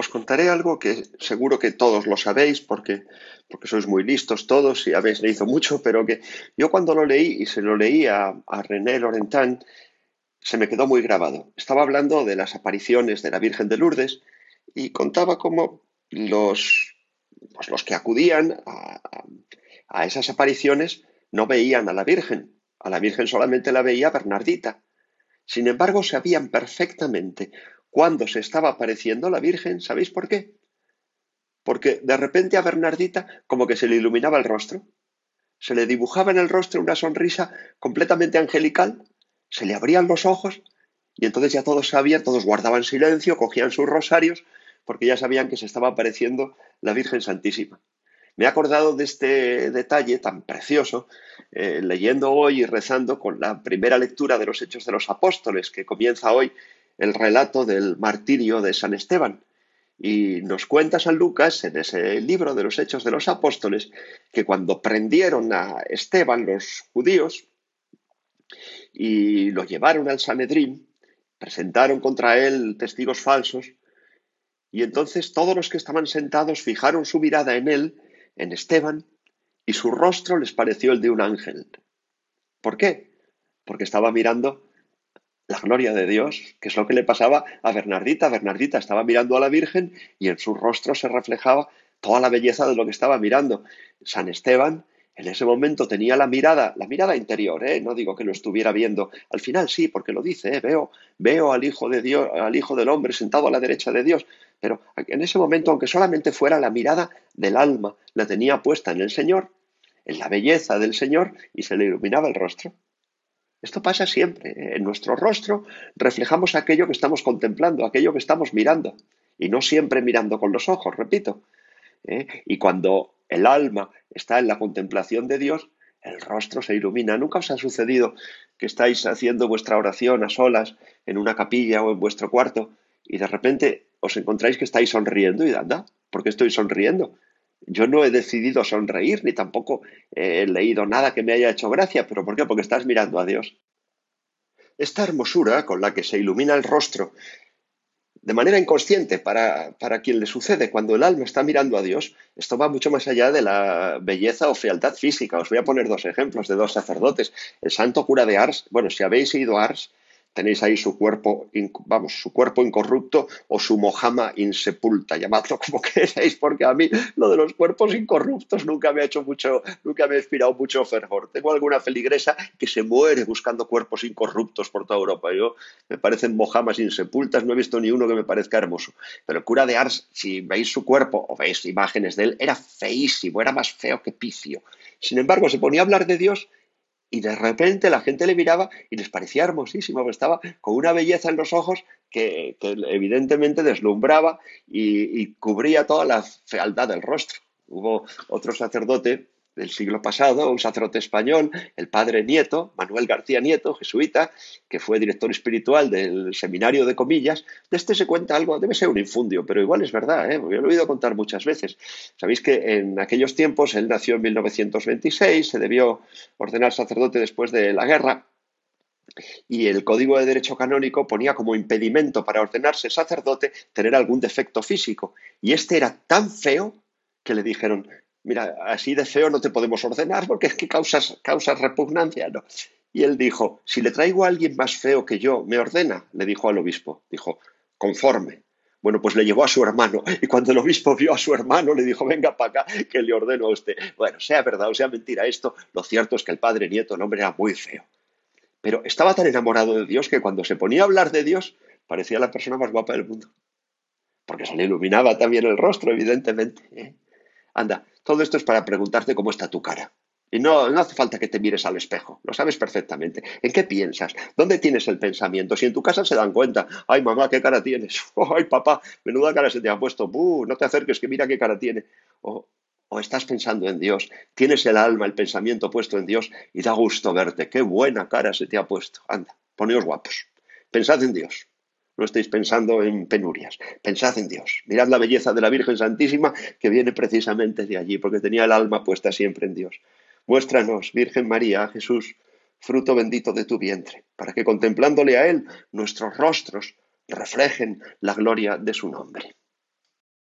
os contaré algo que seguro que todos lo sabéis porque, porque sois muy listos todos y habéis leído mucho, pero que yo cuando lo leí y se lo leí a, René Laurentin, se me quedó muy grabado. Estaba hablando de las apariciones de la Virgen de Lourdes y contaba cómo los, pues los que acudían a, a esas apariciones no veían a la Virgen. A la Virgen solamente la veía Bernardita. Sin embargo, sabían perfectamente cuando se estaba apareciendo la Virgen, ¿sabéis por qué? Porque de repente a Bernardita como que se le iluminaba el rostro, se le dibujaba en el rostro una sonrisa completamente angelical, se le abrían los ojos y entonces ya todos sabían, todos guardaban silencio, cogían sus rosarios, porque ya sabían que se estaba apareciendo la Virgen Santísima. Me he acordado de este detalle tan precioso eh, leyendo hoy y rezando con la primera lectura de los Hechos de los Apóstoles, que comienza hoy el relato del martirio de San Esteban. Y nos cuenta San Lucas en ese libro de los Hechos de los Apóstoles que cuando prendieron a Esteban los judíos y lo llevaron al Sanedrín, presentaron contra él testigos falsos, y entonces todos los que estaban sentados fijaron su mirada en él, en Esteban, y su rostro les pareció el de un ángel. ¿Por qué? Porque estaba mirando la gloria de Dios, que es lo que le pasaba a Bernardita. Bernardita estaba mirando a la Virgen y en su rostro se reflejaba toda la belleza de lo que estaba mirando. San Esteban en ese momento tenía la mirada, la mirada interior, ¿eh? no digo que lo estuviera viendo. Al final sí, porque lo dice, ¿eh? veo, veo al Hijo de Dios, al Hijo del Hombre sentado a la derecha de Dios. Pero en ese momento, aunque solamente fuera la mirada del alma, la tenía puesta en el Señor, en la belleza del Señor, y se le iluminaba el rostro. Esto pasa siempre. En nuestro rostro reflejamos aquello que estamos contemplando, aquello que estamos mirando. Y no siempre mirando con los ojos, repito. ¿eh? Y cuando el alma está en la contemplación de Dios, el rostro se ilumina. ¿Nunca os ha sucedido que estáis haciendo vuestra oración a solas en una capilla o en vuestro cuarto y de repente os encontráis que estáis sonriendo y anda, ¿por qué estoy sonriendo? Yo no he decidido sonreír ni tampoco he leído nada que me haya hecho gracia, pero ¿por qué? Porque estás mirando a Dios. Esta hermosura con la que se ilumina el rostro de manera inconsciente para, para, quien le sucede cuando el alma está mirando a Dios, esto va mucho más allá de la belleza o fealdad física. Os voy a poner dos ejemplos de dos sacerdotes. El santo cura de Ars, bueno, si habéis ido a Ars, tenéis ahí su cuerpo, vamos, su cuerpo incorrupto o su mojama insepulta, llamadlo como queráis, porque a mí lo de los cuerpos incorruptos nunca me ha hecho mucho, nunca me ha inspirado mucho fervor. Tengo alguna feligresa que se muere buscando cuerpos incorruptos por toda Europa. Yo me parecen mojamas insepultas, no he visto ni uno que me parezca hermoso. Pero el cura de Ars, si veis su cuerpo o veis imágenes de él, era feísimo, era más feo que picio. Sin embargo, se ponía a hablar de Dios y de repente la gente le miraba y les parecía hermosísimo, porque estaba con una belleza en los ojos que, evidentemente deslumbraba y, y, cubría toda la fealdad del rostro. Hubo otro sacerdote del siglo pasado, un sacerdote español, el padre Nieto, Manuel García Nieto, jesuita, que fue director espiritual del seminario de Comillas. De este se cuenta algo, debe ser un infundio, pero igual es verdad, ¿eh? yo lo he oído contar muchas veces. Sabéis que en aquellos tiempos, él nació en 1926, se debió ordenar sacerdote después de la guerra, y el Código de Derecho Canónico ponía como impedimento para ordenarse sacerdote tener algún defecto físico. Y este era tan feo que le dijeron, mira, así de feo no te podemos ordenar porque es que causas, causas repugnancia, ¿no? Y él dijo, si le traigo a alguien más feo que yo, ¿me ordena? Le dijo al obispo. Dijo, conforme. Bueno, pues le llevó a su hermano y cuando el obispo vio a su hermano le dijo, venga para acá, que le ordeno a usted. Bueno, sea verdad o sea mentira esto, lo cierto es que el padre nieto, el hombre era muy feo. Pero estaba tan enamorado de Dios que cuando se ponía a hablar de Dios parecía la persona más guapa del mundo. Porque se le iluminaba también el rostro, evidentemente. ¿eh? Anda, todo esto es para preguntarte cómo está tu cara. Y no, no hace falta que te mires al espejo, lo sabes perfectamente. ¿En qué piensas? ¿Dónde tienes el pensamiento? Si en tu casa se dan cuenta, ay mamá, qué cara tienes, ay papá, menuda cara se te ha puesto, no te acerques, que mira qué cara tiene. O, o estás pensando en Dios, tienes el alma, el pensamiento puesto en Dios y da gusto verte, qué buena cara se te ha puesto. Anda, poneos guapos, pensad en Dios no estéis pensando en penurias, pensad en Dios. Mirad la belleza de la Virgen Santísima que viene precisamente de allí, porque tenía el alma puesta siempre en Dios. Muéstranos, Virgen María, Jesús, fruto bendito de tu vientre, para que contemplándole a Él, nuestros rostros reflejen la gloria de su nombre.